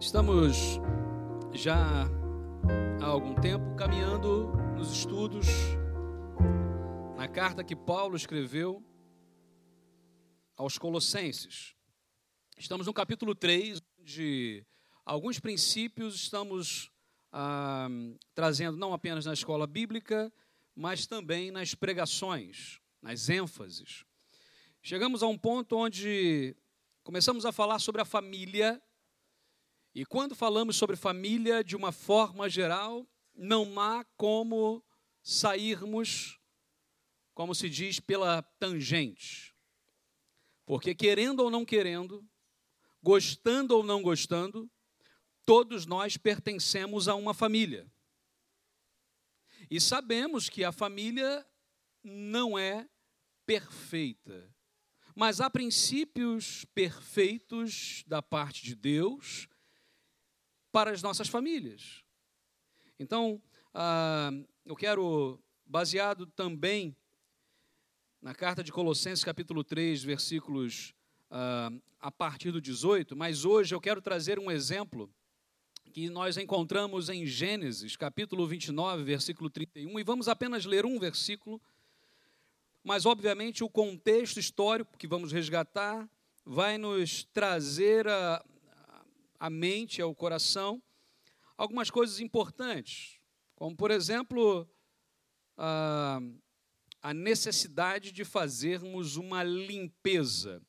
Estamos já há algum tempo caminhando nos estudos na carta que Paulo escreveu aos Colossenses. Estamos no capítulo 3, onde alguns princípios estamos ah, trazendo não apenas na escola bíblica, mas também nas pregações, nas ênfases. Chegamos a um ponto onde começamos a falar sobre a família e quando falamos sobre família de uma forma geral, não há como sairmos, como se diz, pela tangente. Porque querendo ou não querendo, gostando ou não gostando, todos nós pertencemos a uma família. E sabemos que a família não é perfeita. Mas há princípios perfeitos da parte de Deus para as nossas famílias. Então, ah, eu quero, baseado também na carta de Colossenses, capítulo 3, versículos ah, a partir do 18, mas hoje eu quero trazer um exemplo que nós encontramos em Gênesis, capítulo 29, versículo 31, e vamos apenas ler um versículo, mas obviamente o contexto histórico que vamos resgatar vai nos trazer a, à mente, ao coração, algumas coisas importantes, como, por exemplo, a, a necessidade de fazermos uma limpeza.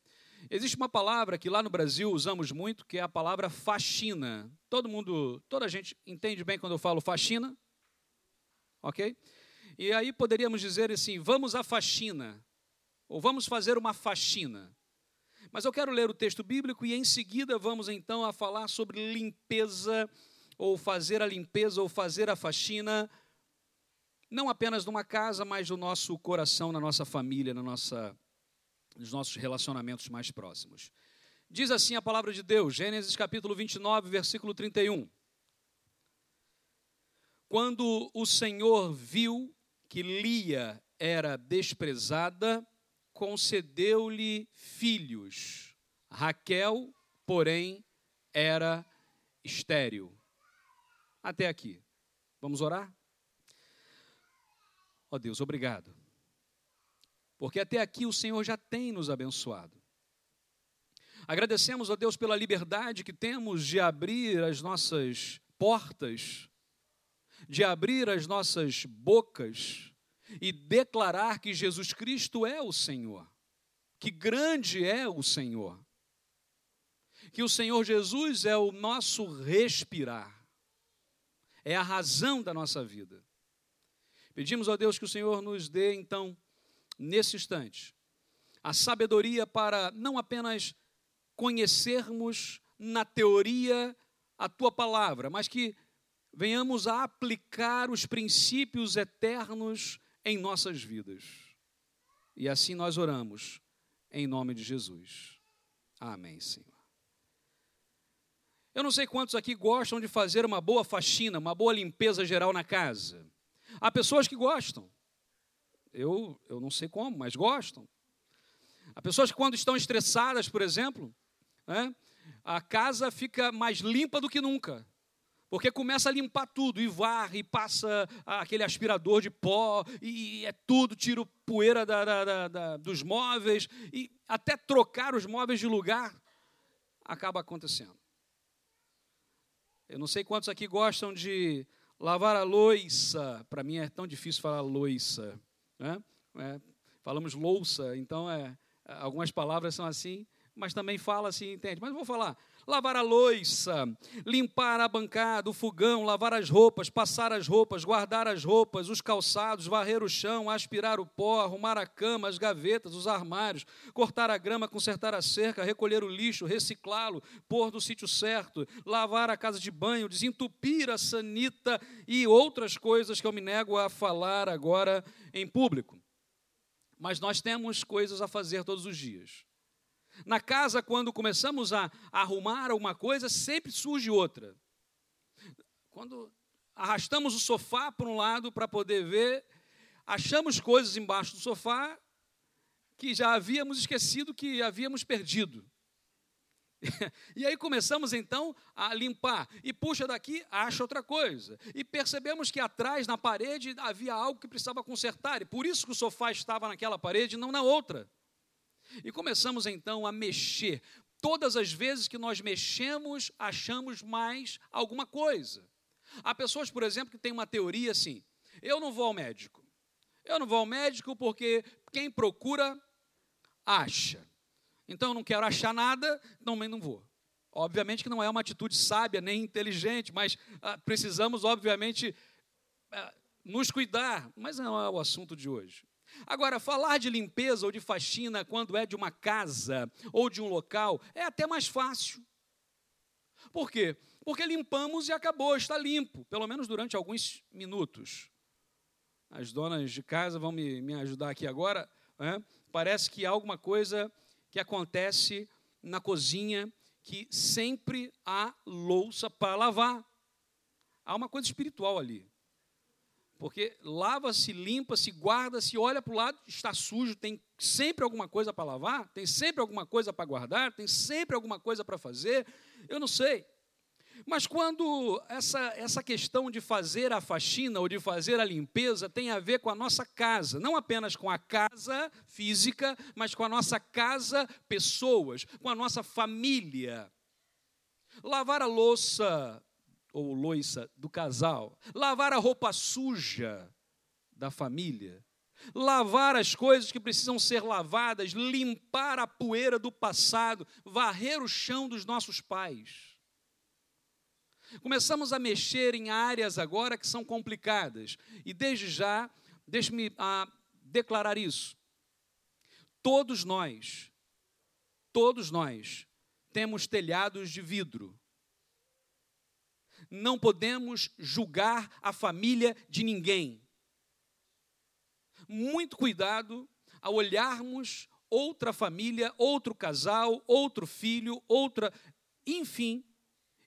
Existe uma palavra que lá no Brasil usamos muito, que é a palavra faxina. Todo mundo, toda a gente entende bem quando eu falo faxina? Ok? E aí poderíamos dizer assim: vamos à faxina, ou vamos fazer uma faxina. Mas eu quero ler o texto bíblico e em seguida vamos então a falar sobre limpeza, ou fazer a limpeza, ou fazer a faxina, não apenas numa casa, mas no nosso coração, na nossa família, na nossa, nos nossos relacionamentos mais próximos. Diz assim a palavra de Deus, Gênesis capítulo 29, versículo 31. Quando o Senhor viu que Lia era desprezada, concedeu-lhe filhos. Raquel, porém, era estéril. Até aqui. Vamos orar? Ó oh Deus, obrigado. Porque até aqui o Senhor já tem nos abençoado. Agradecemos a Deus pela liberdade que temos de abrir as nossas portas, de abrir as nossas bocas e declarar que Jesus Cristo é o Senhor, que grande é o Senhor, que o Senhor Jesus é o nosso respirar, é a razão da nossa vida. Pedimos a Deus que o Senhor nos dê, então, nesse instante, a sabedoria para não apenas conhecermos na teoria a tua palavra, mas que venhamos a aplicar os princípios eternos em nossas vidas. E assim nós oramos, em nome de Jesus. Amém, Senhor. Eu não sei quantos aqui gostam de fazer uma boa faxina, uma boa limpeza geral na casa. Há pessoas que gostam. Eu, eu não sei como, mas gostam. Há pessoas que, quando estão estressadas, por exemplo, né, a casa fica mais limpa do que nunca. Porque começa a limpar tudo, e varre, e passa aquele aspirador de pó, e é tudo, tira poeira da, da, da, dos móveis, e até trocar os móveis de lugar acaba acontecendo. Eu não sei quantos aqui gostam de lavar a louça, para mim é tão difícil falar louça. Né? É, falamos louça, então é, algumas palavras são assim, mas também fala assim, entende? Mas vou falar lavar a louça, limpar a bancada, o fogão, lavar as roupas, passar as roupas, guardar as roupas, os calçados, varrer o chão, aspirar o pó, arrumar a cama, as gavetas, os armários, cortar a grama, consertar a cerca, recolher o lixo, reciclá-lo, pôr no sítio certo, lavar a casa de banho, desentupir a sanita e outras coisas que eu me nego a falar agora em público. Mas nós temos coisas a fazer todos os dias. Na casa, quando começamos a arrumar alguma coisa, sempre surge outra. Quando arrastamos o sofá para um lado para poder ver, achamos coisas embaixo do sofá que já havíamos esquecido que havíamos perdido. e aí começamos então a limpar. E puxa daqui, acha outra coisa. E percebemos que atrás, na parede, havia algo que precisava consertar. E por isso que o sofá estava naquela parede e não na outra. E começamos então a mexer. Todas as vezes que nós mexemos, achamos mais alguma coisa. Há pessoas, por exemplo, que têm uma teoria assim: eu não vou ao médico. Eu não vou ao médico porque quem procura, acha. Então eu não quero achar nada, também não vou. Obviamente que não é uma atitude sábia nem inteligente, mas ah, precisamos, obviamente, ah, nos cuidar. Mas não é o assunto de hoje. Agora, falar de limpeza ou de faxina quando é de uma casa ou de um local é até mais fácil. Por quê? Porque limpamos e acabou, está limpo, pelo menos durante alguns minutos. As donas de casa vão me, me ajudar aqui agora. Né? Parece que há alguma coisa que acontece na cozinha que sempre há louça para lavar. Há uma coisa espiritual ali. Porque lava-se, limpa-se, guarda-se, olha para o lado, está sujo, tem sempre alguma coisa para lavar, tem sempre alguma coisa para guardar, tem sempre alguma coisa para fazer. Eu não sei. Mas quando essa, essa questão de fazer a faxina ou de fazer a limpeza tem a ver com a nossa casa, não apenas com a casa física, mas com a nossa casa, pessoas, com a nossa família. Lavar a louça ou louça do casal, lavar a roupa suja da família, lavar as coisas que precisam ser lavadas, limpar a poeira do passado, varrer o chão dos nossos pais. Começamos a mexer em áreas agora que são complicadas. E desde já, deixe-me ah, declarar isso. Todos nós, todos nós, temos telhados de vidro. Não podemos julgar a família de ninguém. Muito cuidado ao olharmos outra família, outro casal, outro filho, outra, enfim,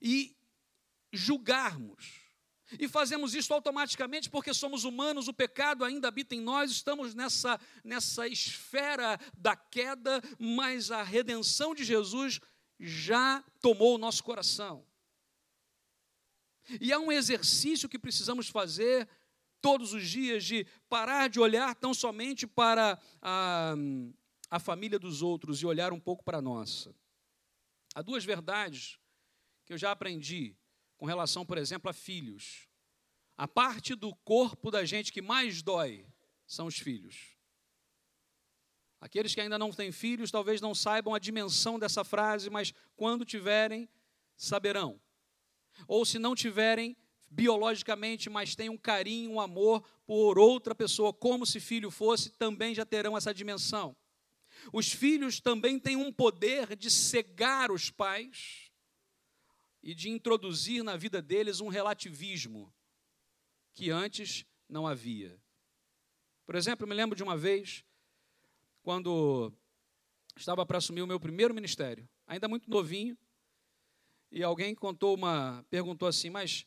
e julgarmos. E fazemos isso automaticamente porque somos humanos, o pecado ainda habita em nós, estamos nessa, nessa esfera da queda, mas a redenção de Jesus já tomou o nosso coração. E há um exercício que precisamos fazer todos os dias de parar de olhar tão somente para a, a família dos outros e olhar um pouco para a nossa. Há duas verdades que eu já aprendi com relação, por exemplo, a filhos. A parte do corpo da gente que mais dói são os filhos. Aqueles que ainda não têm filhos talvez não saibam a dimensão dessa frase, mas quando tiverem, saberão. Ou se não tiverem biologicamente, mas têm um carinho, um amor por outra pessoa, como se filho fosse, também já terão essa dimensão. Os filhos também têm um poder de cegar os pais e de introduzir na vida deles um relativismo que antes não havia. Por exemplo, eu me lembro de uma vez, quando estava para assumir o meu primeiro ministério, ainda muito novinho, e alguém contou uma, perguntou assim, mas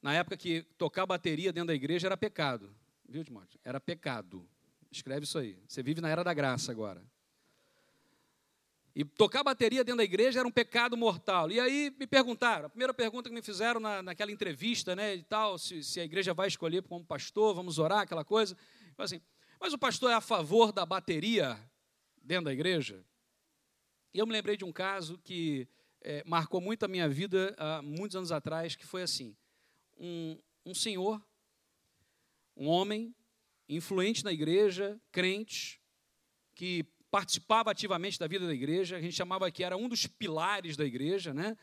na época que tocar bateria dentro da igreja era pecado, viu, Timóteo? Era pecado. Escreve isso aí. Você vive na era da graça agora. E tocar bateria dentro da igreja era um pecado mortal. E aí me perguntaram, a primeira pergunta que me fizeram na, naquela entrevista, né, e tal, se, se, a igreja vai escolher como pastor, vamos orar, aquela coisa. Assim, mas o pastor é a favor da bateria dentro da igreja? E eu me lembrei de um caso que é, marcou muito a minha vida há muitos anos atrás, que foi assim, um, um senhor, um homem, influente na igreja, crente, que participava ativamente da vida da igreja, a gente chamava que era um dos pilares da igreja, né?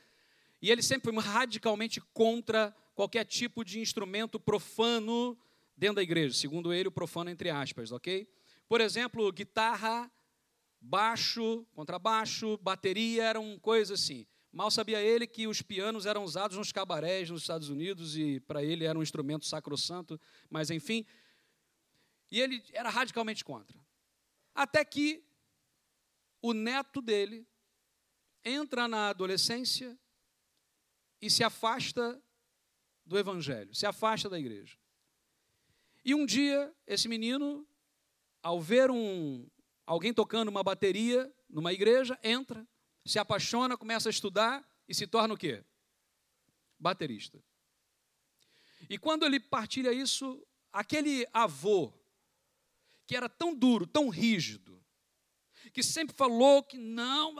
E ele sempre foi radicalmente contra qualquer tipo de instrumento profano dentro da igreja, segundo ele, o profano entre aspas, ok? Por exemplo, guitarra, baixo, contrabaixo, bateria eram coisas assim. Mal sabia ele que os pianos eram usados nos cabarés nos Estados Unidos e para ele era um instrumento sacrossanto, mas enfim. E ele era radicalmente contra. Até que o neto dele entra na adolescência e se afasta do evangelho, se afasta da igreja. E um dia, esse menino, ao ver um, alguém tocando uma bateria numa igreja, entra se apaixona, começa a estudar e se torna o quê? Baterista. E quando ele partilha isso, aquele avô, que era tão duro, tão rígido, que sempre falou que não,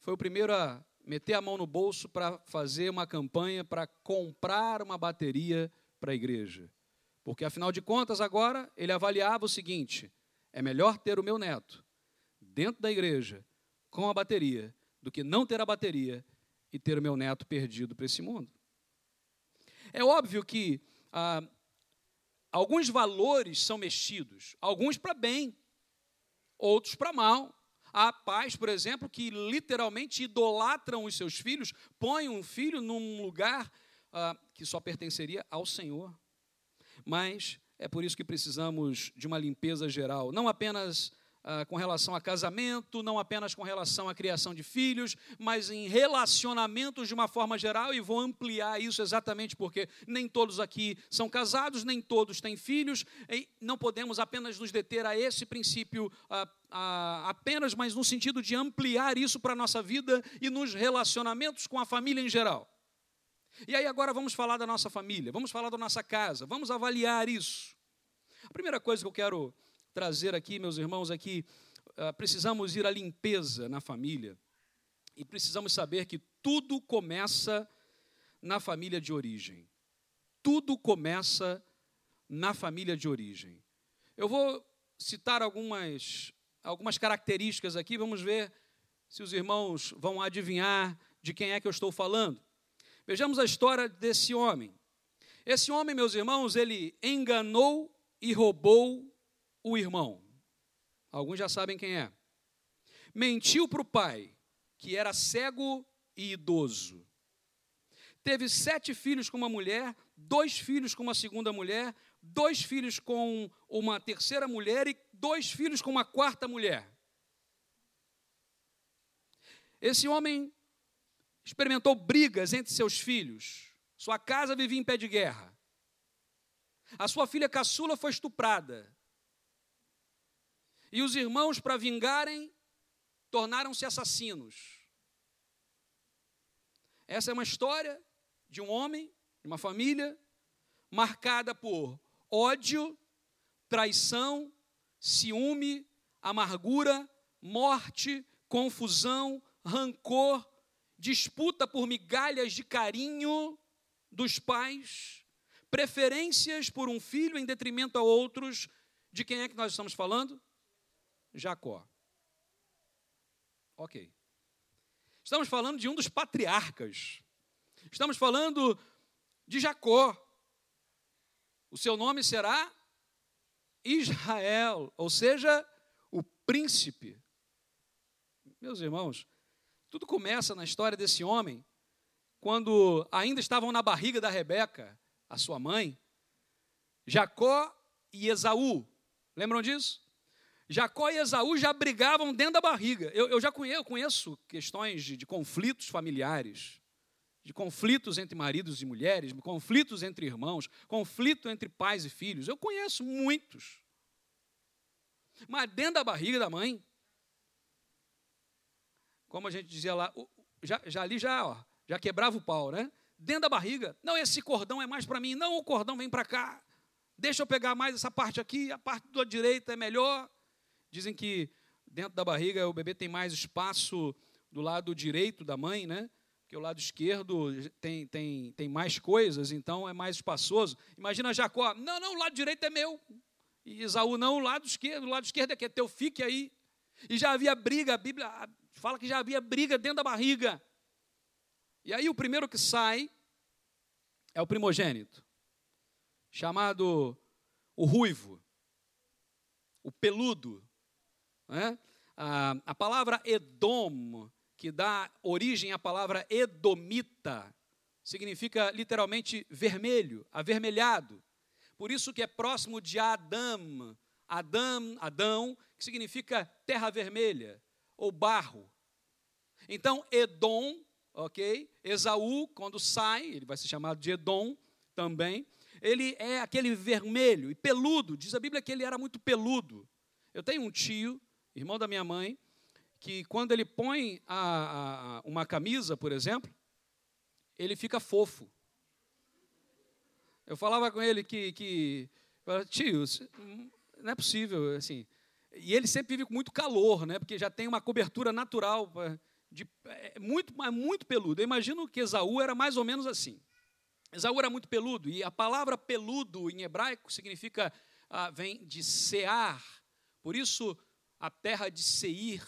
foi o primeiro a meter a mão no bolso para fazer uma campanha para comprar uma bateria para a igreja. Porque, afinal de contas, agora ele avaliava o seguinte: é melhor ter o meu neto dentro da igreja com a bateria do que não ter a bateria e ter o meu neto perdido para esse mundo. É óbvio que ah, alguns valores são mexidos, alguns para bem, outros para mal. Há pais, por exemplo, que literalmente idolatram os seus filhos, põem um filho num lugar ah, que só pertenceria ao Senhor. Mas é por isso que precisamos de uma limpeza geral, não apenas ah, com relação a casamento, não apenas com relação à criação de filhos, mas em relacionamentos de uma forma geral, e vou ampliar isso exatamente porque nem todos aqui são casados, nem todos têm filhos, e não podemos apenas nos deter a esse princípio ah, ah, apenas, mas no sentido de ampliar isso para a nossa vida e nos relacionamentos com a família em geral. E aí agora vamos falar da nossa família, vamos falar da nossa casa, vamos avaliar isso. A primeira coisa que eu quero trazer aqui, meus irmãos, aqui, uh, precisamos ir à limpeza na família. E precisamos saber que tudo começa na família de origem. Tudo começa na família de origem. Eu vou citar algumas, algumas características aqui, vamos ver se os irmãos vão adivinhar de quem é que eu estou falando. Vejamos a história desse homem. Esse homem, meus irmãos, ele enganou e roubou o irmão. Alguns já sabem quem é. Mentiu para o pai, que era cego e idoso. Teve sete filhos com uma mulher, dois filhos com uma segunda mulher, dois filhos com uma terceira mulher e dois filhos com uma quarta mulher. Esse homem experimentou brigas entre seus filhos. Sua casa vivia em pé de guerra. A sua filha caçula foi estuprada. E os irmãos, para vingarem, tornaram-se assassinos. Essa é uma história de um homem, de uma família, marcada por ódio, traição, ciúme, amargura, morte, confusão, rancor, disputa por migalhas de carinho dos pais, preferências por um filho em detrimento a outros. De quem é que nós estamos falando? Jacó. Ok. Estamos falando de um dos patriarcas. Estamos falando de Jacó. O seu nome será Israel, ou seja, o príncipe. Meus irmãos, tudo começa na história desse homem, quando ainda estavam na barriga da Rebeca, a sua mãe, Jacó e Esaú. Lembram disso? Jacó e Esaú já brigavam dentro da barriga. Eu, eu já conheço, eu conheço questões de, de, conflitos familiares, de conflitos entre maridos e mulheres, conflitos entre irmãos, conflito entre pais e filhos. Eu conheço muitos. Mas dentro da barriga da mãe, como a gente dizia lá, já, já ali já, ó, já quebrava o pau, né? Dentro da barriga, não, esse cordão é mais para mim, não, o cordão vem para cá. Deixa eu pegar mais essa parte aqui, a parte da direita é melhor. Dizem que dentro da barriga o bebê tem mais espaço do lado direito da mãe, né? Porque o lado esquerdo tem, tem, tem mais coisas, então é mais espaçoso. Imagina Jacó, não, não, o lado direito é meu. E Isaú, não, o lado esquerdo, o lado esquerdo é que é teu, fique aí. E já havia briga, a Bíblia fala que já havia briga dentro da barriga. E aí o primeiro que sai é o primogênito, chamado o ruivo, o peludo, né? A, a palavra Edom, que dá origem à palavra Edomita, significa literalmente vermelho, avermelhado. Por isso que é próximo de Adam, Adam, Adão, que significa terra vermelha ou barro. Então, Edom, ok? Esaú, quando sai, ele vai ser chamado de Edom também. Ele é aquele vermelho e peludo. Diz a Bíblia que ele era muito peludo. Eu tenho um tio irmão da minha mãe, que quando ele põe a, a, uma camisa, por exemplo, ele fica fofo. Eu falava com ele que, que tio, não é possível, assim. E ele sempre vive com muito calor, né? Porque já tem uma cobertura natural de é muito, é muito peludo. Eu imagino que Esaú era mais ou menos assim. Esaú era muito peludo e a palavra peludo em hebraico significa ah, vem de Sear. Por isso a terra de Seir,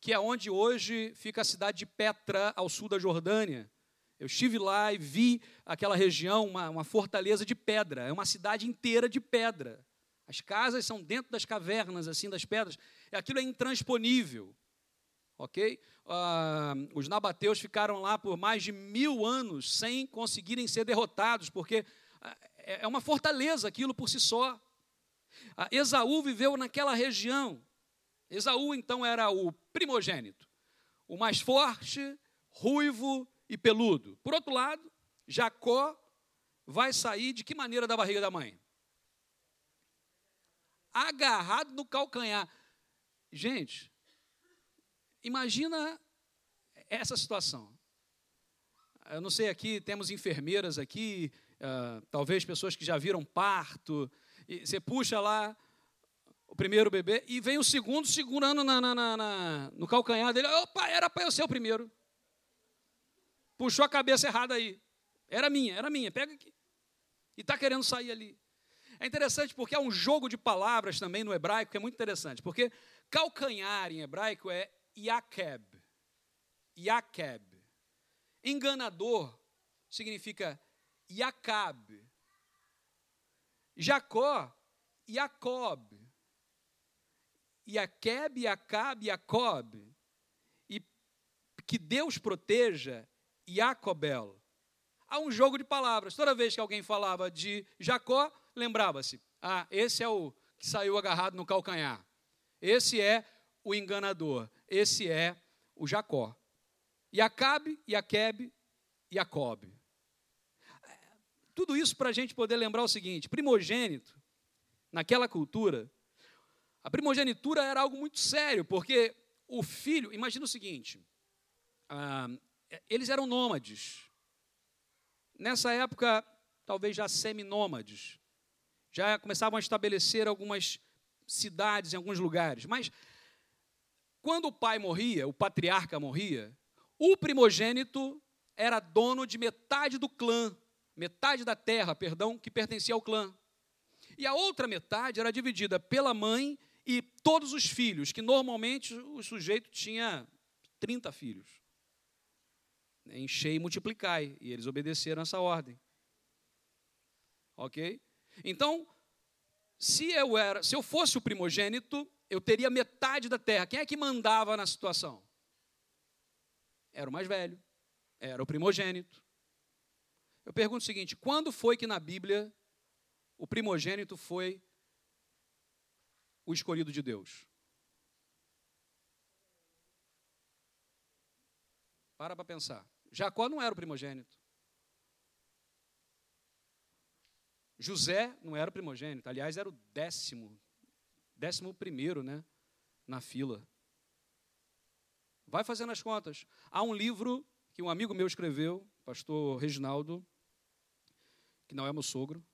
que é onde hoje fica a cidade de Petra, ao sul da Jordânia. Eu estive lá e vi aquela região, uma, uma fortaleza de pedra, é uma cidade inteira de pedra. As casas são dentro das cavernas, assim, das pedras. Aquilo é intransponível. Ok? Ah, os nabateus ficaram lá por mais de mil anos sem conseguirem ser derrotados, porque ah, é, é uma fortaleza aquilo por si só. Ah, Esaú viveu naquela região. Esaú, então, era o primogênito, o mais forte, ruivo e peludo. Por outro lado, Jacó vai sair de que maneira da barriga da mãe? Agarrado no calcanhar. Gente, imagina essa situação. Eu não sei aqui, temos enfermeiras aqui, uh, talvez pessoas que já viram parto. E você puxa lá o primeiro bebê e vem o segundo segurando na, na, na, no calcanhar dele. Opa, era para eu ser o primeiro. Puxou a cabeça errada aí. Era minha, era minha, pega aqui. E está querendo sair ali. É interessante porque há um jogo de palavras também no hebraico que é muito interessante. Porque calcanhar em hebraico é Yakeb. Yakeb. Enganador significa Yakab. Jacó, Jacob. Yakeb, Yakab, Jacob. E que Deus proteja Jacobel. Há um jogo de palavras. Toda vez que alguém falava de Jacó, lembrava-se: ah, esse é o que saiu agarrado no calcanhar. Esse é o enganador. Esse é o Jacó. E Acabe, Iaquebe, Jacob. Tudo isso para a gente poder lembrar o seguinte: primogênito, naquela cultura, a primogenitura era algo muito sério, porque o filho, imagina o seguinte: ah, eles eram nômades. Nessa época, talvez já seminômades. Já começavam a estabelecer algumas cidades em alguns lugares. Mas, quando o pai morria, o patriarca morria, o primogênito era dono de metade do clã, metade da terra, perdão, que pertencia ao clã. E a outra metade era dividida pela mãe e todos os filhos, que normalmente o sujeito tinha 30 filhos. Enchei e multiplicai. E eles obedeceram essa ordem. Ok? Então, se eu, era, se eu fosse o primogênito, eu teria metade da terra. Quem é que mandava na situação? Era o mais velho, era o primogênito. Eu pergunto o seguinte: quando foi que na Bíblia o primogênito foi o escolhido de Deus? Para para pensar. Jacó não era o primogênito. José não era o primogênito, aliás, era o décimo, décimo primeiro, né, na fila. Vai fazendo as contas. Há um livro que um amigo meu escreveu, pastor Reginaldo, que não é meu sogro,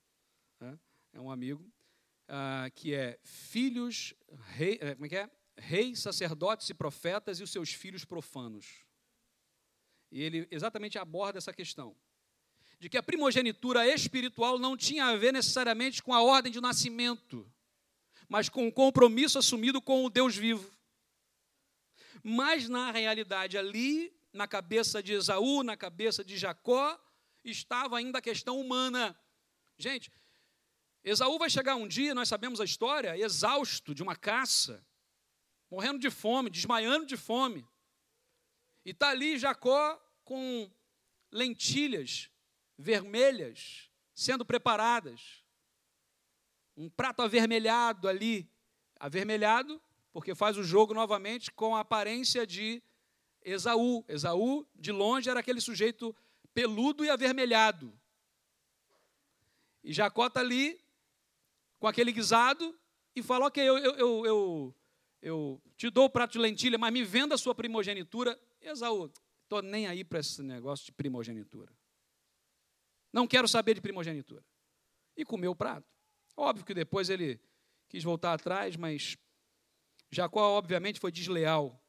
né, é um amigo, uh, que é Filhos, rei, eh, como é que é? Reis, sacerdotes e profetas e os seus filhos profanos. E ele exatamente aborda essa questão de que a primogenitura espiritual não tinha a ver necessariamente com a ordem de nascimento, mas com o compromisso assumido com o Deus vivo. Mas na realidade ali, na cabeça de Esaú, na cabeça de Jacó, estava ainda a questão humana. Gente, Esaú vai chegar um dia, nós sabemos a história, exausto de uma caça, morrendo de fome, desmaiando de fome. E está ali Jacó com lentilhas vermelhas sendo preparadas. Um prato avermelhado ali, avermelhado, porque faz o jogo novamente com a aparência de Esaú. Esaú, de longe, era aquele sujeito peludo e avermelhado. E Jacó está ali com aquele guisado e fala: Ok, eu, eu, eu, eu te dou o prato de lentilha, mas me venda a sua primogenitura. Esaú, estou nem aí para esse negócio de primogenitura. Não quero saber de primogenitura. E comeu o prato. Óbvio que depois ele quis voltar atrás, mas Jacó, obviamente, foi desleal.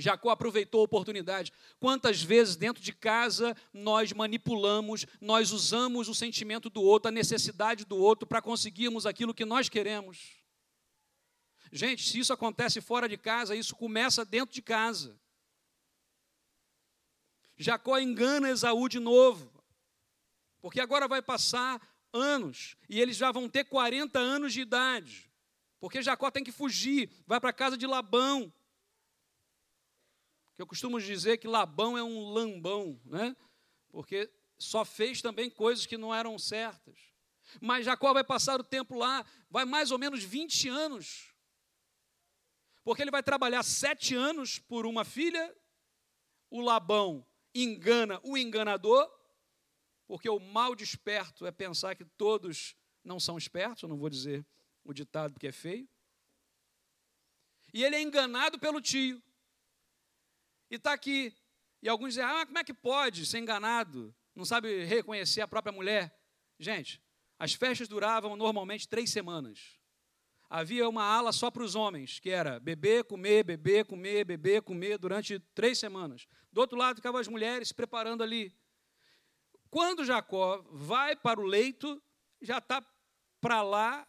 Jacó aproveitou a oportunidade. Quantas vezes dentro de casa nós manipulamos, nós usamos o sentimento do outro, a necessidade do outro para conseguirmos aquilo que nós queremos? Gente, se isso acontece fora de casa, isso começa dentro de casa. Jacó engana Esaú de novo, porque agora vai passar anos e eles já vão ter 40 anos de idade, porque Jacó tem que fugir, vai para a casa de Labão. Que eu costumo dizer que Labão é um lambão, né? Porque só fez também coisas que não eram certas. Mas Jacó vai passar o tempo lá, vai mais ou menos 20 anos porque ele vai trabalhar sete anos por uma filha, o Labão engana o enganador, porque o mal desperto é pensar que todos não são espertos, eu não vou dizer o ditado porque é feio. E ele é enganado pelo tio. E está aqui. E alguns dizem, ah, como é que pode ser enganado? Não sabe reconhecer a própria mulher? Gente, as festas duravam normalmente três semanas havia uma ala só para os homens, que era beber, comer, beber, comer, beber, comer durante três semanas. Do outro lado ficavam as mulheres se preparando ali. Quando Jacó vai para o leito, já está para lá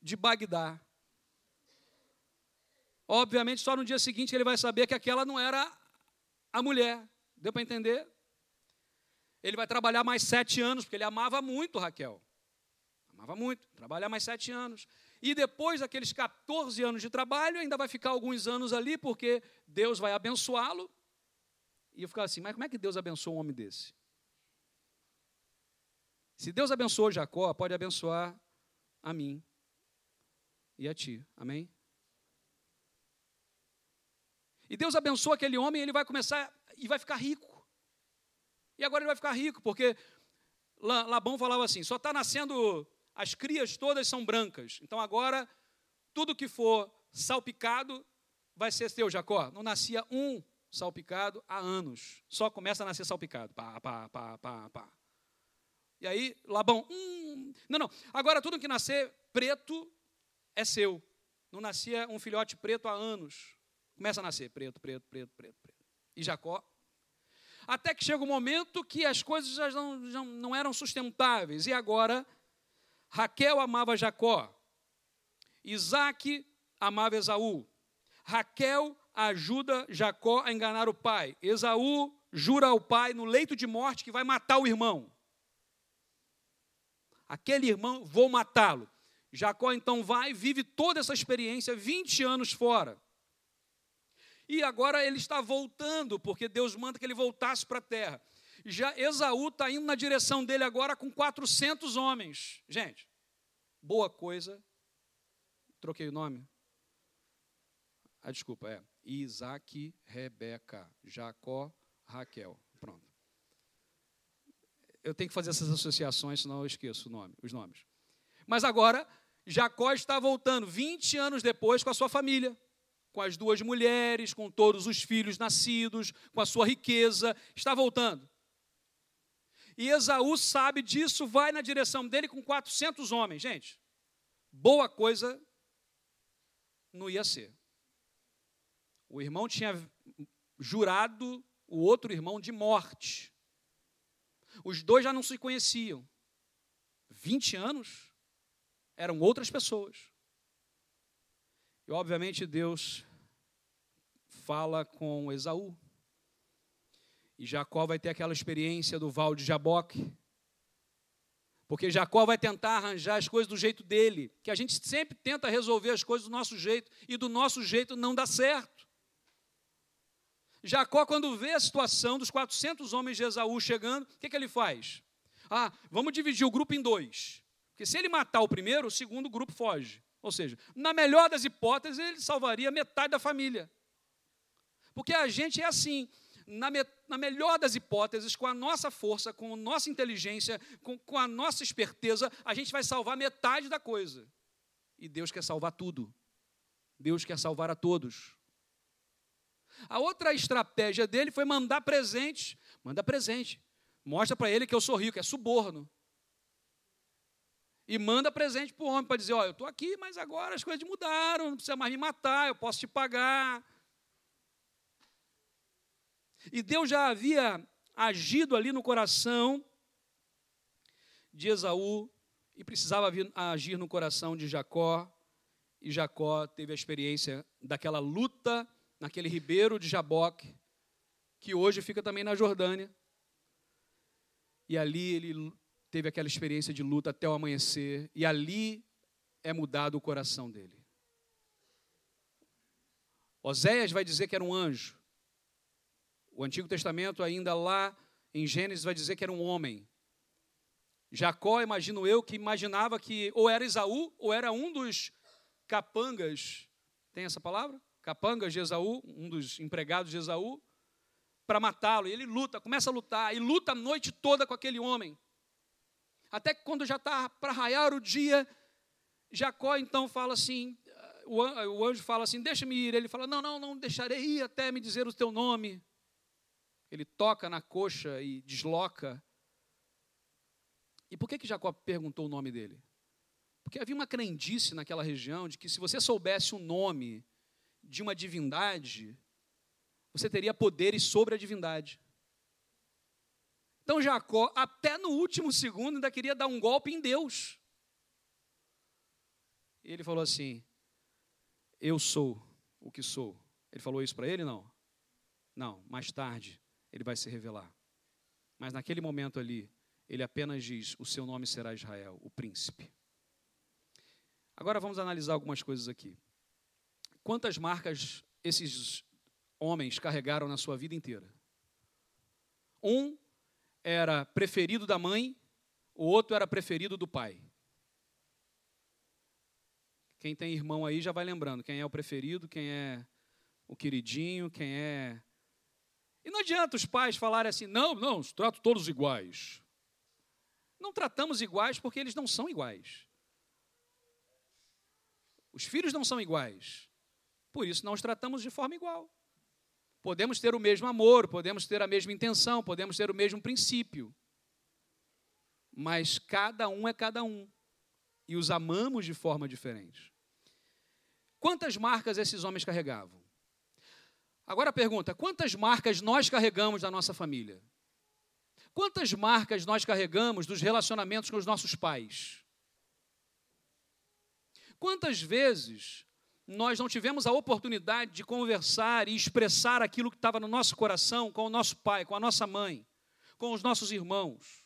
de Bagdá. Obviamente, só no dia seguinte ele vai saber que aquela não era a mulher. Deu para entender? Ele vai trabalhar mais sete anos, porque ele amava muito Raquel. Amava muito, trabalhar mais sete anos. E depois daqueles 14 anos de trabalho, ainda vai ficar alguns anos ali, porque Deus vai abençoá-lo. E eu ficava assim, mas como é que Deus abençoa um homem desse? Se Deus abençoou Jacó, pode abençoar a mim e a ti. Amém? E Deus abençoa aquele homem, ele vai começar e vai ficar rico. E agora ele vai ficar rico, porque Labão falava assim: só está nascendo as crias todas são brancas. Então agora, tudo que for salpicado vai ser teu, Jacó. Não nascia um salpicado há anos. Só começa a nascer salpicado. Pá, pá, pá, pá, pá. E aí, Labão, hum, não, não. Agora tudo que nascer preto é seu. Não nascia um filhote preto há anos. Começa a nascer preto, preto, preto, preto, preto. E Jacó. Até que chega um momento que as coisas já não, já não eram sustentáveis. E agora Raquel amava Jacó. Isaac amava Esaú. Raquel ajuda Jacó a enganar o pai. Esaú jura ao pai no leito de morte que vai matar o irmão. Aquele irmão, vou matá-lo. Jacó então vai, vive toda essa experiência, 20 anos fora. E agora ele está voltando, porque Deus manda que ele voltasse para a terra. Já Esaú está indo na direção dele agora com 400 homens. Gente, boa coisa. Troquei o nome? Ah, desculpa, é. Isaac, Rebeca, Jacó, Raquel. Pronto. Eu tenho que fazer essas associações, senão eu esqueço nome, os nomes. Mas agora, Jacó está voltando 20 anos depois com a sua família com as duas mulheres, com todos os filhos nascidos, com a sua riqueza, está voltando. E Esaú sabe disso, vai na direção dele com 400 homens. Gente, boa coisa não ia ser. O irmão tinha jurado o outro irmão de morte. Os dois já não se conheciam. 20 anos eram outras pessoas. Obviamente Deus fala com Esaú. E Jacó vai ter aquela experiência do val de Jaboque. Porque Jacó vai tentar arranjar as coisas do jeito dele, que a gente sempre tenta resolver as coisas do nosso jeito, e do nosso jeito não dá certo. Jacó, quando vê a situação dos 400 homens de Esaú chegando, o que, que ele faz? Ah, vamos dividir o grupo em dois. Porque se ele matar o primeiro, o segundo grupo foge. Ou seja, na melhor das hipóteses, ele salvaria metade da família. Porque a gente é assim na, me, na melhor das hipóteses, com a nossa força, com a nossa inteligência, com, com a nossa esperteza, a gente vai salvar metade da coisa. E Deus quer salvar tudo. Deus quer salvar a todos. A outra estratégia dele foi mandar presentes. Manda presente. Mostra para ele que eu sou rico, é suborno. E manda presente para o homem para dizer: Ó, eu estou aqui, mas agora as coisas mudaram, não precisa mais me matar, eu posso te pagar. E Deus já havia agido ali no coração de Esaú e precisava agir no coração de Jacó. E Jacó teve a experiência daquela luta naquele ribeiro de Jaboque, que hoje fica também na Jordânia. E ali ele teve aquela experiência de luta até o amanhecer, e ali é mudado o coração dele. Oséias vai dizer que era um anjo. O Antigo Testamento, ainda lá em Gênesis, vai dizer que era um homem. Jacó, imagino eu, que imaginava que ou era Esaú ou era um dos capangas. Tem essa palavra? capangas de Esaú, um dos empregados de Esaú, para matá-lo. E ele luta, começa a lutar, e luta a noite toda com aquele homem. Até que quando já está para raiar o dia, Jacó então fala assim: o anjo fala assim: Deixa-me ir. Ele fala: Não, não, não deixarei ir até me dizer o teu nome. Ele toca na coxa e desloca. E por que, que Jacó perguntou o nome dele? Porque havia uma crendice naquela região de que se você soubesse o nome de uma divindade, você teria poderes sobre a divindade. Então Jacó, até no último segundo, ainda queria dar um golpe em Deus. E ele falou assim: Eu sou o que sou. Ele falou isso para ele? Não. Não, mais tarde ele vai se revelar. Mas naquele momento ali, ele apenas diz: O seu nome será Israel, o príncipe. Agora vamos analisar algumas coisas aqui. Quantas marcas esses homens carregaram na sua vida inteira? Um era preferido da mãe, o outro era preferido do pai. Quem tem irmão aí já vai lembrando quem é o preferido, quem é o queridinho, quem é. E não adianta os pais falarem assim: não, não, os trato todos iguais. Não tratamos iguais porque eles não são iguais. Os filhos não são iguais. Por isso, não os tratamos de forma igual. Podemos ter o mesmo amor, podemos ter a mesma intenção, podemos ter o mesmo princípio. Mas cada um é cada um. E os amamos de forma diferente. Quantas marcas esses homens carregavam? Agora a pergunta: quantas marcas nós carregamos da nossa família? Quantas marcas nós carregamos dos relacionamentos com os nossos pais? Quantas vezes nós não tivemos a oportunidade de conversar e expressar aquilo que estava no nosso coração com o nosso pai, com a nossa mãe, com os nossos irmãos.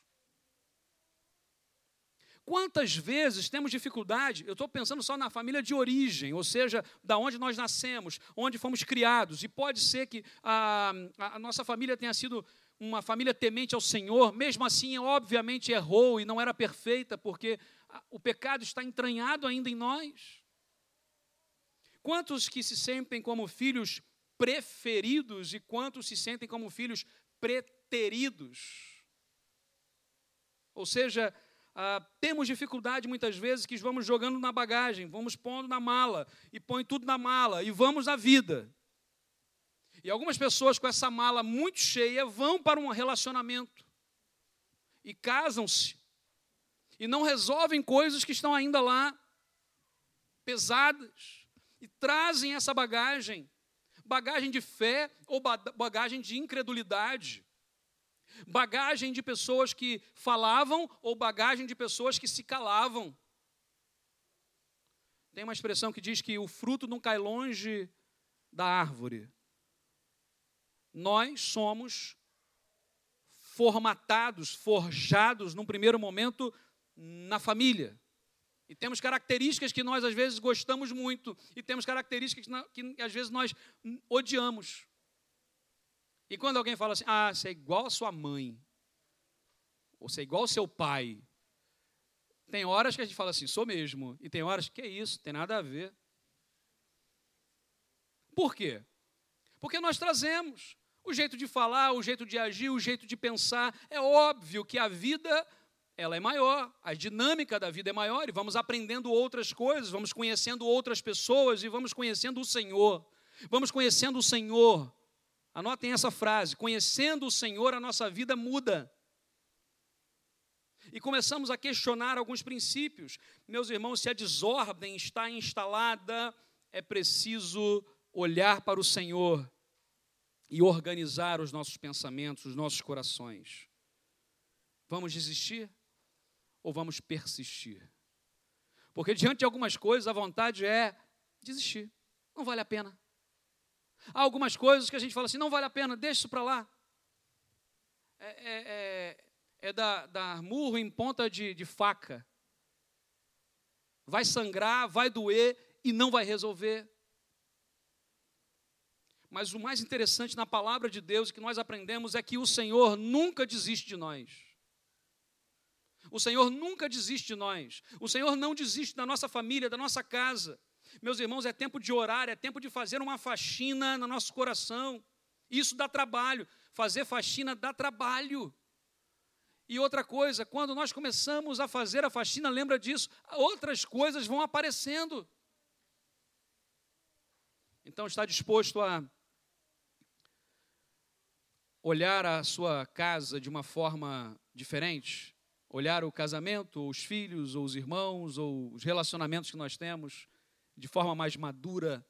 Quantas vezes temos dificuldade? Eu estou pensando só na família de origem, ou seja, da onde nós nascemos, onde fomos criados. E pode ser que a, a nossa família tenha sido uma família temente ao Senhor, mesmo assim, obviamente errou e não era perfeita, porque o pecado está entranhado ainda em nós. Quantos que se sentem como filhos preferidos e quantos se sentem como filhos preteridos? Ou seja, ah, temos dificuldade muitas vezes que vamos jogando na bagagem, vamos pondo na mala, e põe tudo na mala, e vamos na vida. E algumas pessoas com essa mala muito cheia vão para um relacionamento e casam-se e não resolvem coisas que estão ainda lá pesadas e trazem essa bagagem bagagem de fé ou bagagem de incredulidade, bagagem de pessoas que falavam ou bagagem de pessoas que se calavam. Tem uma expressão que diz que o fruto não cai longe da árvore. Nós somos formatados, forjados num primeiro momento na família. E temos características que nós às vezes gostamos muito, e temos características que, que às vezes nós odiamos. E quando alguém fala assim, ah, você é igual a sua mãe, ou você é igual ao seu pai, tem horas que a gente fala assim, sou mesmo, e tem horas que é isso, tem nada a ver. Por quê? Porque nós trazemos o jeito de falar, o jeito de agir, o jeito de pensar. É óbvio que a vida ela é maior, a dinâmica da vida é maior e vamos aprendendo outras coisas, vamos conhecendo outras pessoas e vamos conhecendo o Senhor. Vamos conhecendo o Senhor. Anotem essa frase: conhecendo o Senhor, a nossa vida muda. E começamos a questionar alguns princípios. Meus irmãos, se a desordem está instalada, é preciso olhar para o Senhor e organizar os nossos pensamentos, os nossos corações. Vamos desistir ou vamos persistir? Porque diante de algumas coisas a vontade é desistir, não vale a pena. Há algumas coisas que a gente fala assim, não vale a pena, deixa isso para lá. É, é, é, é dar, dar murro em ponta de, de faca. Vai sangrar, vai doer e não vai resolver. Mas o mais interessante na palavra de Deus que nós aprendemos é que o Senhor nunca desiste de nós. O Senhor nunca desiste de nós. O Senhor não desiste da nossa família, da nossa casa. Meus irmãos, é tempo de orar, é tempo de fazer uma faxina no nosso coração. Isso dá trabalho. Fazer faxina dá trabalho. E outra coisa, quando nós começamos a fazer a faxina, lembra disso, outras coisas vão aparecendo. Então, está disposto a olhar a sua casa de uma forma diferente? Olhar o casamento, ou os filhos, ou os irmãos, ou os relacionamentos que nós temos de forma mais madura?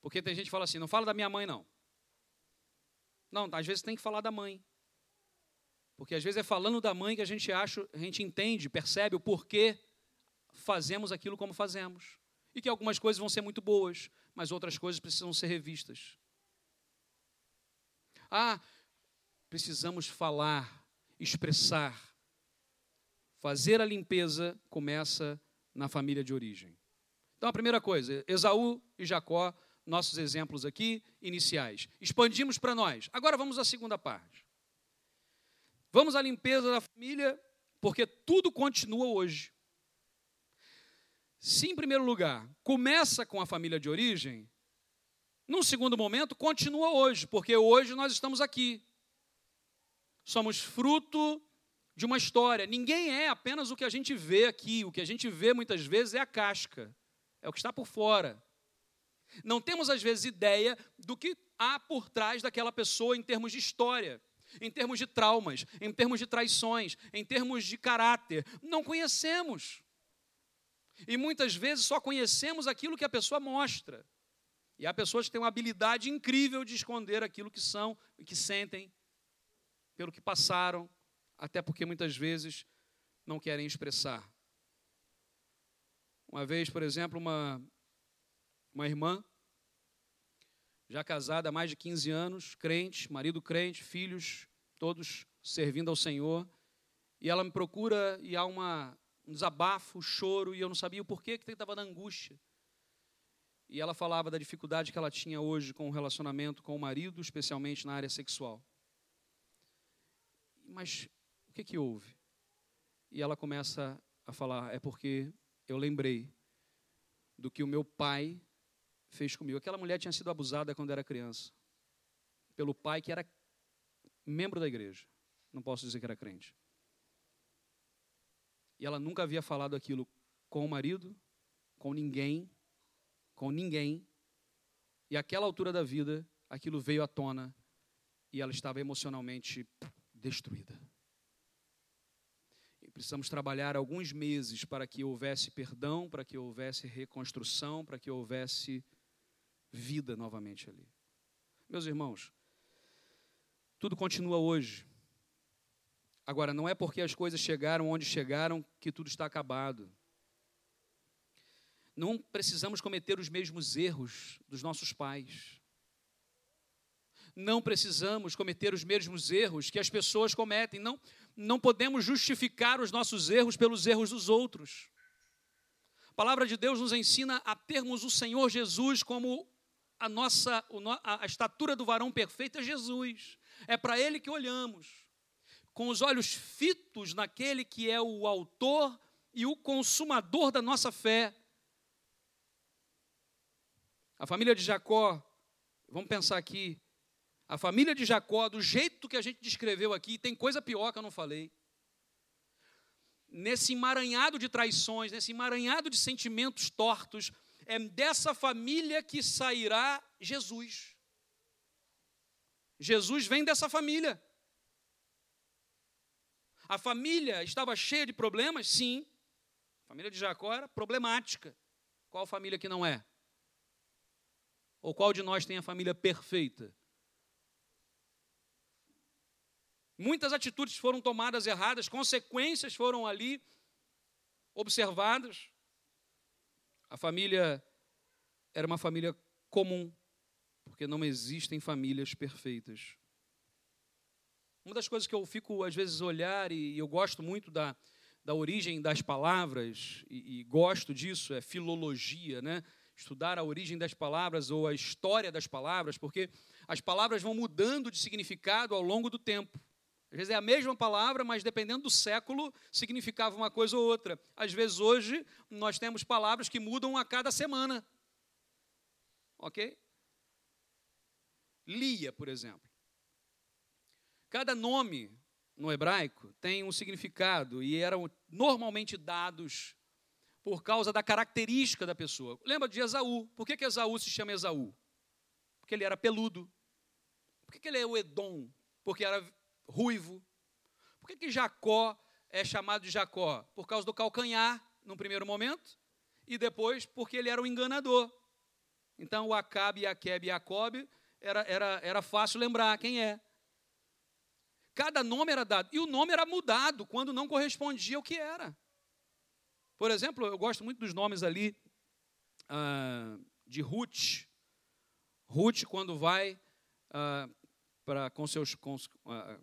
Porque tem gente que fala assim: não fala da minha mãe, não. Não, às vezes tem que falar da mãe. Porque às vezes é falando da mãe que a gente acha, a gente entende, percebe o porquê fazemos aquilo como fazemos. E que algumas coisas vão ser muito boas, mas outras coisas precisam ser revistas. Ah, precisamos falar, expressar. Fazer a limpeza começa na família de origem. Então, a primeira coisa, Esaú e Jacó, nossos exemplos aqui iniciais. Expandimos para nós. Agora vamos à segunda parte. Vamos à limpeza da família, porque tudo continua hoje. Se, em primeiro lugar, começa com a família de origem, num segundo momento, continua hoje, porque hoje nós estamos aqui. Somos fruto de uma história. Ninguém é apenas o que a gente vê aqui. O que a gente vê muitas vezes é a casca, é o que está por fora. Não temos, às vezes, ideia do que há por trás daquela pessoa em termos de história em termos de traumas, em termos de traições, em termos de caráter. Não conhecemos. E muitas vezes só conhecemos aquilo que a pessoa mostra. E há pessoas que têm uma habilidade incrível de esconder aquilo que são e que sentem, pelo que passaram, até porque muitas vezes não querem expressar. Uma vez, por exemplo, uma, uma irmã já casada há mais de 15 anos, crente, marido crente, filhos, todos servindo ao Senhor. E ela me procura e há uma, um desabafo, um choro, e eu não sabia o porquê que estava na angústia. E ela falava da dificuldade que ela tinha hoje com o relacionamento com o marido, especialmente na área sexual. Mas que, que houve? E ela começa a falar: é porque eu lembrei do que o meu pai fez comigo. Aquela mulher tinha sido abusada quando era criança, pelo pai que era membro da igreja. Não posso dizer que era crente. E ela nunca havia falado aquilo com o marido, com ninguém, com ninguém. E àquela altura da vida, aquilo veio à tona e ela estava emocionalmente destruída. Precisamos trabalhar alguns meses para que houvesse perdão, para que houvesse reconstrução, para que houvesse vida novamente ali. Meus irmãos, tudo continua hoje. Agora, não é porque as coisas chegaram onde chegaram que tudo está acabado. Não precisamos cometer os mesmos erros dos nossos pais. Não precisamos cometer os mesmos erros que as pessoas cometem. Não, não podemos justificar os nossos erros pelos erros dos outros. A palavra de Deus nos ensina a termos o Senhor Jesus como a nossa a estatura do varão perfeito é Jesus. É para ele que olhamos, com os olhos fitos naquele que é o autor e o consumador da nossa fé. A família de Jacó, vamos pensar aqui, a família de Jacó, do jeito que a gente descreveu aqui, tem coisa pior que eu não falei. nesse emaranhado de traições, nesse emaranhado de sentimentos tortos, é dessa família que sairá Jesus. Jesus vem dessa família. A família estava cheia de problemas? Sim. A família de Jacó era problemática. Qual família que não é? Ou qual de nós tem a família perfeita? Muitas atitudes foram tomadas erradas, consequências foram ali observadas. A família era uma família comum, porque não existem famílias perfeitas. Uma das coisas que eu fico, às vezes, olhar, e eu gosto muito da, da origem das palavras, e, e gosto disso, é filologia, né? estudar a origem das palavras ou a história das palavras, porque as palavras vão mudando de significado ao longo do tempo. Às vezes é a mesma palavra, mas dependendo do século, significava uma coisa ou outra. Às vezes hoje nós temos palavras que mudam a cada semana. Ok? Lia, por exemplo. Cada nome no hebraico tem um significado e eram normalmente dados por causa da característica da pessoa. Lembra de Esaú? Por que, que Esaú se chama Esaú? Porque ele era peludo. Por que, que ele é o Edom? Porque era ruivo. Por que, que Jacó é chamado de Jacó? Por causa do calcanhar, no primeiro momento, e depois porque ele era um enganador. Então, o Acabe, Aquebe e Jacob era, era, era fácil lembrar quem é. Cada nome era dado. E o nome era mudado quando não correspondia ao que era. Por exemplo, eu gosto muito dos nomes ali ah, de Ruth. Ruth, quando vai ah, para com seus. Com, ah,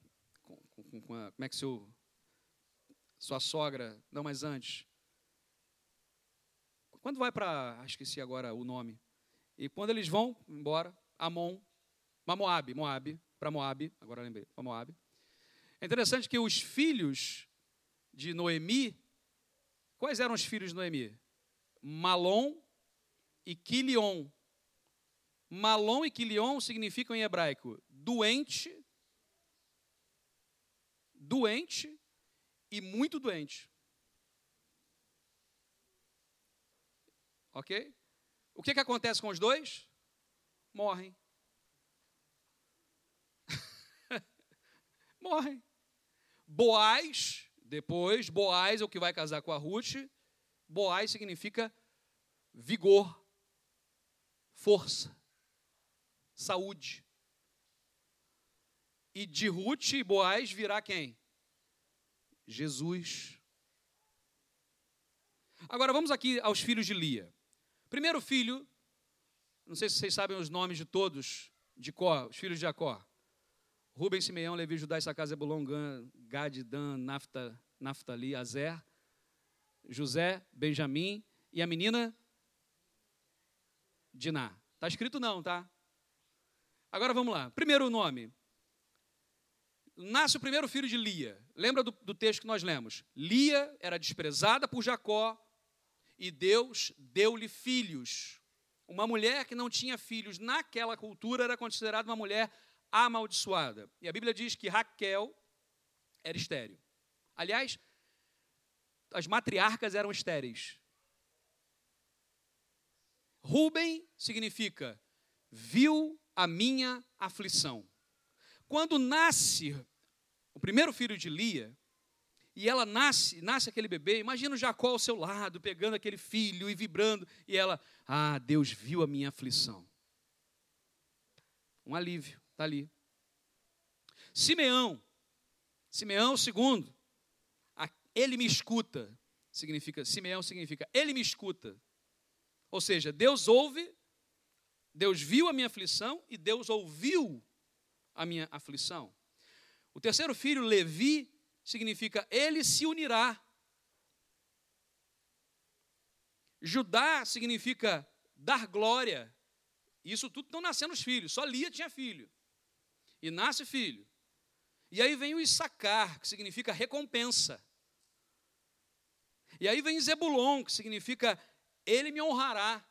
com, com, a, como é que seu. Sua sogra. Não, mas antes. Quando vai para. Esqueci agora o nome. E quando eles vão embora, Amon. Moab, Moab, para Moab, agora lembrei, para Moab. É interessante que os filhos de Noemi, quais eram os filhos de Noemi? Malom e Quilion. Malom e Quilion significam em hebraico doente, doente e muito doente. Ok? O que, que acontece com os dois? Morrem. Morrem. Boaz, depois, Boaz é o que vai casar com a Ruth. Boaz significa vigor, força, saúde. E de Ruth e Boaz virá quem? Jesus. Agora vamos aqui aos filhos de Lia. Primeiro filho, não sei se vocês sabem os nomes de todos de Có, os filhos de Jacó. Rubem, Simeão, Levi, Judá, Issacar, Zebulon, Gad, Dan, Nafta, Naftali, Azer, José, Benjamim e a menina Diná. Está escrito não, tá? Agora vamos lá. Primeiro nome. Nasce o primeiro filho de Lia. Lembra do, do texto que nós lemos? Lia era desprezada por Jacó e Deus deu-lhe filhos. Uma mulher que não tinha filhos naquela cultura era considerada uma mulher amaldiçoada. E a Bíblia diz que Raquel era estéreo. Aliás, as matriarcas eram estéreis. Rubem significa viu a minha aflição. Quando nasce primeiro filho de Lia, e ela nasce, nasce aquele bebê, imagina o Jacó ao seu lado, pegando aquele filho e vibrando, e ela, ah, Deus viu a minha aflição. Um alívio. Está ali. Simeão. Simeão, segundo. Ele me escuta. Significa, Simeão significa, ele me escuta. Ou seja, Deus ouve, Deus viu a minha aflição e Deus ouviu a minha aflição. O terceiro filho, Levi, significa ele se unirá. Judá significa dar glória. Isso tudo estão nascendo os filhos, só Lia tinha filho e nasce filho. E aí vem o Issacar, que significa recompensa. E aí vem Zebulon, que significa ele me honrará.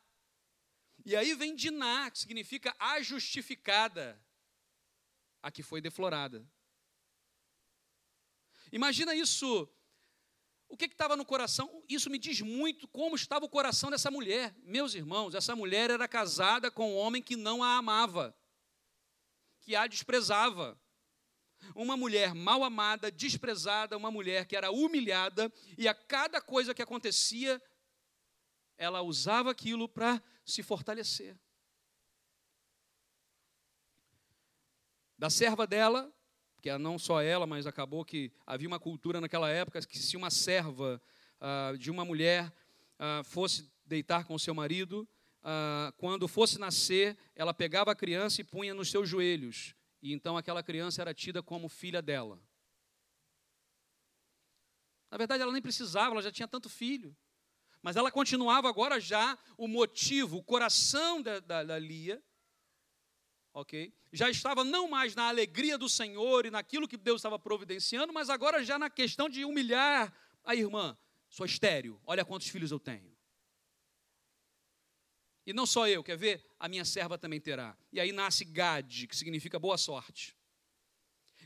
E aí vem Diná, que significa a justificada, a que foi deflorada. Imagina isso o que estava no coração? Isso me diz muito como estava o coração dessa mulher. Meus irmãos, essa mulher era casada com um homem que não a amava, que a desprezava. Uma mulher mal amada, desprezada, uma mulher que era humilhada, e a cada coisa que acontecia, ela usava aquilo para se fortalecer. Da serva dela, que é não só ela, mas acabou que havia uma cultura naquela época que se uma serva ah, de uma mulher ah, fosse deitar com seu marido, ah, quando fosse nascer, ela pegava a criança e punha nos seus joelhos, e então aquela criança era tida como filha dela. Na verdade, ela nem precisava, ela já tinha tanto filho. Mas ela continuava agora já o motivo, o coração da, da, da Lia, ok? Já estava não mais na alegria do Senhor e naquilo que Deus estava providenciando, mas agora já na questão de humilhar a irmã. Sou estéreo, olha quantos filhos eu tenho. E não só eu, quer ver? A minha serva também terá. E aí nasce Gad, que significa boa sorte.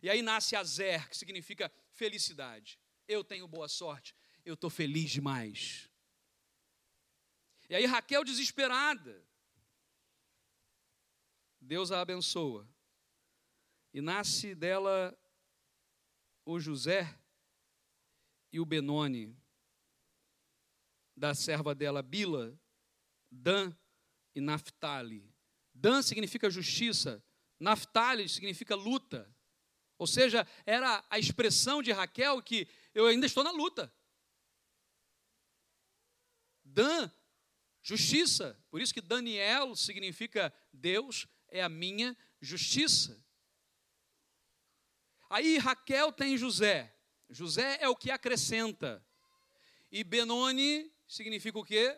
E aí nasce Azer, que significa felicidade. Eu tenho boa sorte, eu estou feliz demais. E aí Raquel desesperada, Deus a abençoa. E nasce dela o José e o Benoni, da serva dela Bila, Dan e Naphtali. Dan significa justiça, Naphtali significa luta. Ou seja, era a expressão de Raquel que eu ainda estou na luta. Dan, justiça. Por isso que Daniel significa Deus é a minha justiça. Aí Raquel tem José. José é o que acrescenta. E Benoni significa o quê?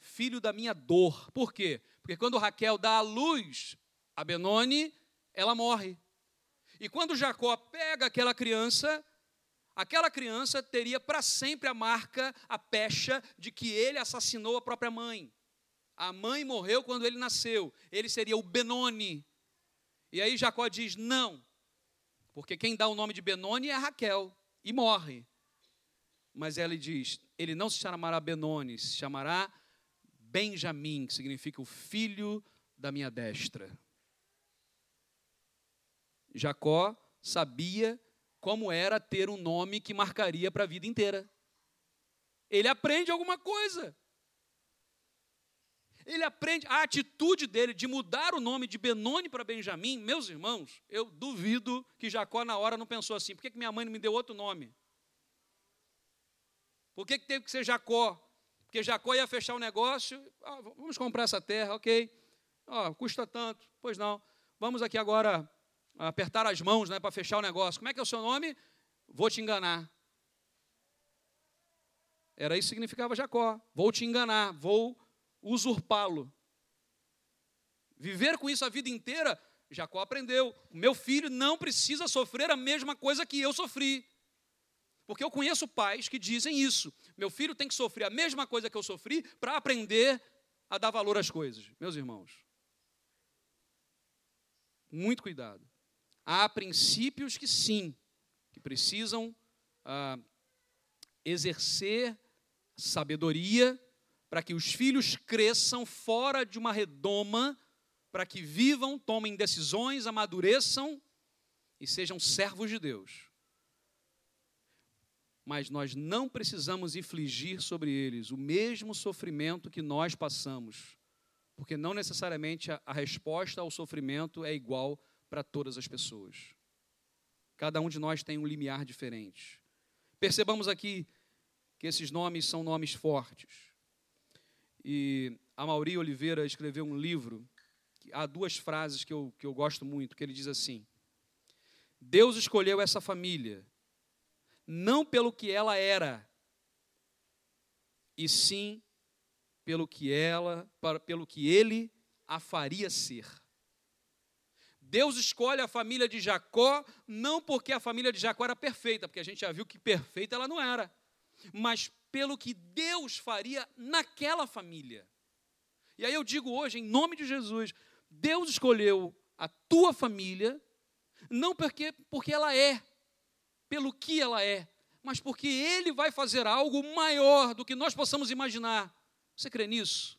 Filho da minha dor. Por quê? Porque quando Raquel dá a luz a Benoni, ela morre. E quando Jacó pega aquela criança, aquela criança teria para sempre a marca, a pecha de que ele assassinou a própria mãe. A mãe morreu quando ele nasceu. Ele seria o Benoni. E aí Jacó diz: não, porque quem dá o nome de Benoni é Raquel, e morre. Mas ela diz: ele não se chamará Benoni, se chamará Benjamim, que significa o filho da minha destra. Jacó sabia como era ter um nome que marcaria para a vida inteira. Ele aprende alguma coisa. Ele aprende a atitude dele de mudar o nome de Benoni para Benjamim. Meus irmãos, eu duvido que Jacó na hora não pensou assim: por que, que minha mãe não me deu outro nome? Por que, que teve que ser Jacó? Porque Jacó ia fechar o negócio, ah, vamos comprar essa terra, ok. Oh, custa tanto, pois não. Vamos aqui agora apertar as mãos né, para fechar o negócio. Como é que é o seu nome? Vou te enganar. Era isso que significava Jacó. Vou te enganar, vou usurpá-lo. Viver com isso a vida inteira, Jacó aprendeu. Meu filho não precisa sofrer a mesma coisa que eu sofri. Porque eu conheço pais que dizem isso. Meu filho tem que sofrer a mesma coisa que eu sofri para aprender a dar valor às coisas. Meus irmãos, muito cuidado. Há princípios que sim, que precisam ah, exercer sabedoria para que os filhos cresçam fora de uma redoma, para que vivam, tomem decisões, amadureçam e sejam servos de Deus. Mas nós não precisamos infligir sobre eles o mesmo sofrimento que nós passamos, porque não necessariamente a, resposta ao sofrimento é igual para todas as pessoas. Cada um de nós tem um limiar diferente. Percebamos aqui que esses nomes são nomes fortes. E a Mauri Oliveira escreveu um livro, há duas frases que eu, que eu gosto muito, que ele diz assim: Deus escolheu essa família não pelo que ela era, e sim pelo que ela, para, pelo que ele a faria ser. Deus escolhe a família de Jacó não porque a família de Jacó era perfeita, porque a gente já viu que perfeita ela não era, mas pelo que Deus faria naquela família. E aí eu digo hoje, em nome de Jesus, Deus escolheu a tua família, não porque, porque ela é, pelo que ela é, mas porque Ele vai fazer algo maior do que nós possamos imaginar. Você crê nisso?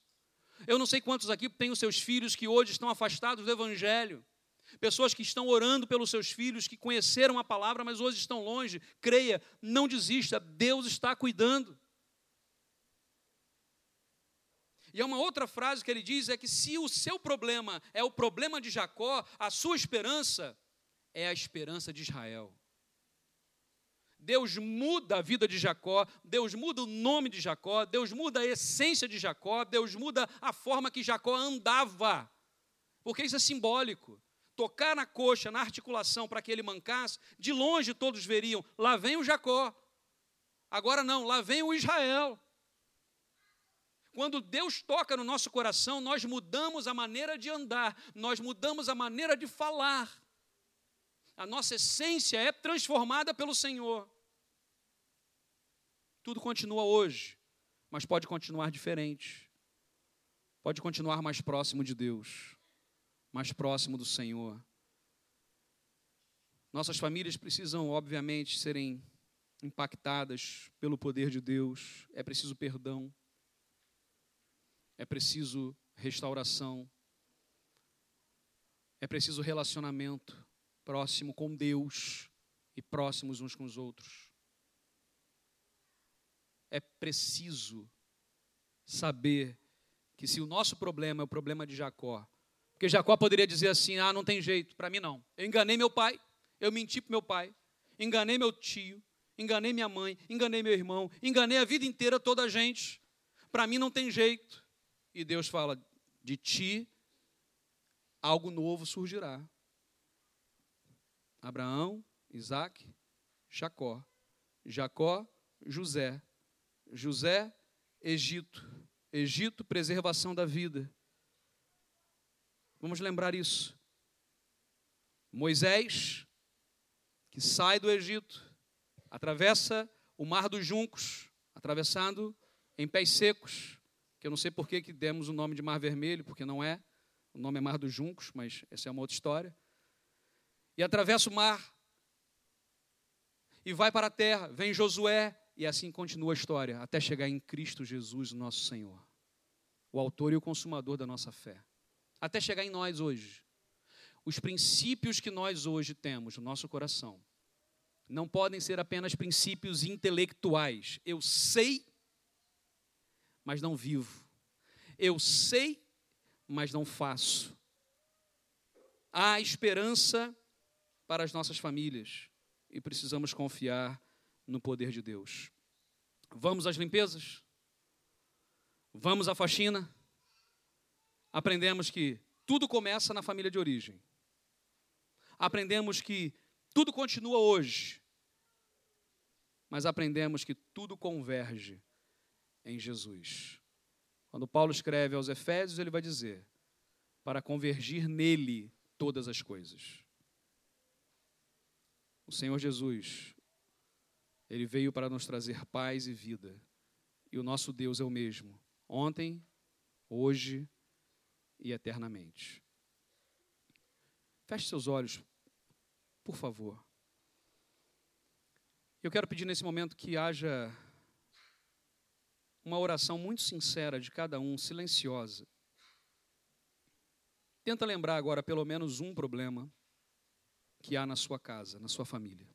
Eu não sei quantos aqui têm seus filhos que hoje estão afastados do Evangelho. Pessoas que estão orando pelos seus filhos, que conheceram a palavra, mas hoje estão longe. Creia, não desista, Deus está cuidando. E uma outra frase que ele diz: é que se o seu problema é o problema de Jacó, a sua esperança é a esperança de Israel. Deus muda a vida de Jacó, Deus muda o nome de Jacó, Deus muda a essência de Jacó, Deus muda a forma que Jacó andava. Porque isso é simbólico. Tocar na coxa, na articulação, para que ele mancasse, de longe todos veriam: lá vem o Jacó. Agora não, lá vem o Israel. Quando Deus toca no nosso coração, nós mudamos a maneira de andar, nós mudamos a maneira de falar. A nossa essência é transformada pelo Senhor. Tudo continua hoje, mas pode continuar diferente. Pode continuar mais próximo de Deus, mais próximo do Senhor. Nossas famílias precisam, obviamente, serem impactadas pelo poder de Deus. É preciso perdão é preciso restauração, é preciso relacionamento próximo com Deus e próximos uns com os outros. É preciso saber que se o nosso problema é o problema de Jacó, porque Jacó poderia dizer assim: ah, não tem jeito, para mim não. Eu enganei meu pai, eu menti para meu pai, enganei meu tio, enganei minha mãe, enganei meu irmão, enganei a vida inteira toda a gente. Para mim não tem jeito. E Deus fala: de ti algo novo surgirá. Abraão, Isaac, Jacó. Jacó, José. José, Egito. Egito, preservação da vida. Vamos lembrar isso. Moisés, que sai do Egito, atravessa o mar dos juncos, atravessando em pés secos, que eu não sei por que, que demos o nome de Mar Vermelho, porque não é. O nome é Mar dos Juncos, mas essa é uma outra história. E atravessa o mar. E vai para a terra. Vem Josué. E assim continua a história, até chegar em Cristo Jesus, nosso Senhor. O autor e o consumador da nossa fé. Até chegar em nós hoje. Os princípios que nós hoje temos no nosso coração não podem ser apenas princípios intelectuais. Eu sei mas não vivo. Eu sei, mas não faço. Há esperança para as nossas famílias e precisamos confiar no poder de Deus. Vamos às limpezas? Vamos à faxina? Aprendemos que tudo começa na família de origem. Aprendemos que tudo continua hoje. Mas aprendemos que tudo converge em Jesus. Quando Paulo escreve aos Efésios, ele vai dizer: para convergir nele todas as coisas. O Senhor Jesus, ele veio para nos trazer paz e vida. E o nosso Deus é o mesmo, ontem, hoje e eternamente. Feche seus olhos, por favor. Eu quero pedir nesse momento que haja uma oração muito sincera de cada um, silenciosa. Tenta lembrar agora pelo menos um problema que há na sua casa, na sua família.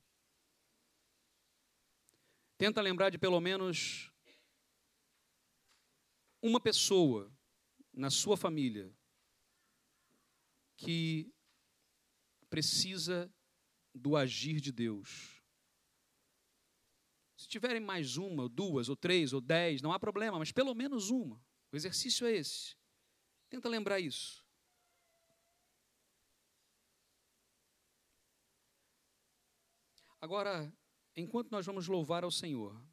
Tenta lembrar de pelo menos uma pessoa na sua família que precisa do agir de Deus se tiverem mais uma, ou duas, ou três, ou dez, não há problema, mas pelo menos uma. O exercício é esse. Tenta lembrar isso. Agora, enquanto nós vamos louvar ao Senhor,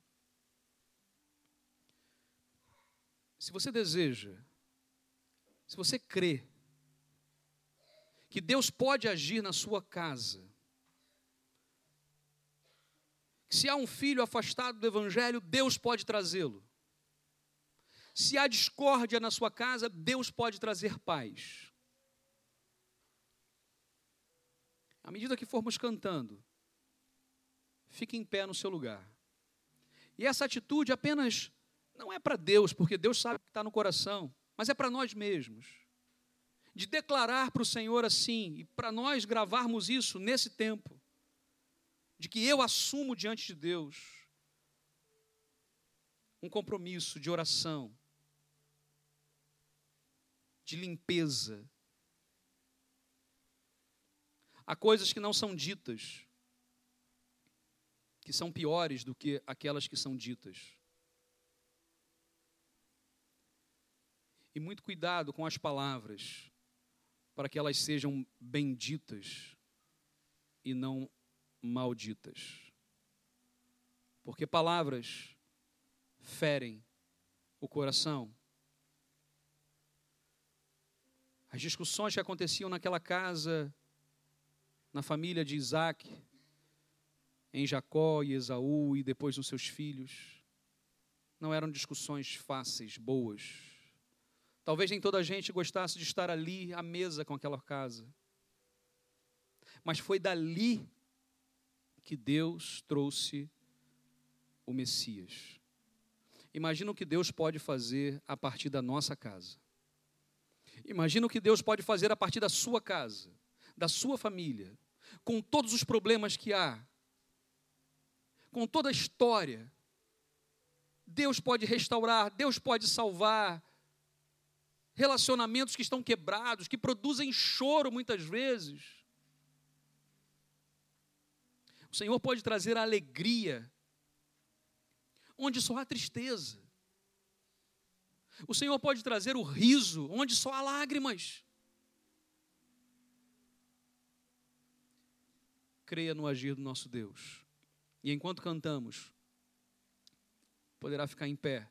se você deseja, se você crê que Deus pode agir na sua casa, se há um filho afastado do Evangelho, Deus pode trazê-lo. Se há discórdia na sua casa, Deus pode trazer paz. À medida que formos cantando, fique em pé no seu lugar. E essa atitude apenas não é para Deus, porque Deus sabe que está no coração, mas é para nós mesmos. De declarar para o Senhor assim, e para nós gravarmos isso nesse tempo, de que eu assumo diante de Deus um compromisso de oração, de limpeza. Há coisas que não são ditas, que são piores do que aquelas que são ditas. E muito cuidado com as palavras, para que elas sejam benditas e não malditas. Porque palavras ferem o coração. As discussões que aconteciam naquela casa, na família de Isaac, em Jacó e Esaú e depois nos seus filhos, não eram discussões fáceis, boas. Talvez nem toda a gente gostasse de estar ali à mesa com aquela casa. Mas foi dali que Deus trouxe o Messias. Imagina o que Deus pode fazer a partir da nossa casa. Imagina o que Deus pode fazer a partir da sua casa, da sua família, com todos os problemas que há, com toda a história. Deus pode restaurar, Deus pode salvar relacionamentos que estão quebrados, que produzem choro muitas vezes. O Senhor pode trazer alegria onde só há tristeza. O Senhor pode trazer o riso onde só há lágrimas. Creia no agir do nosso Deus. E enquanto cantamos, poderá ficar em pé,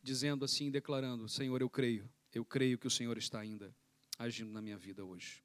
dizendo assim, declarando: Senhor, eu creio, eu creio que o Senhor está ainda agindo na minha vida hoje.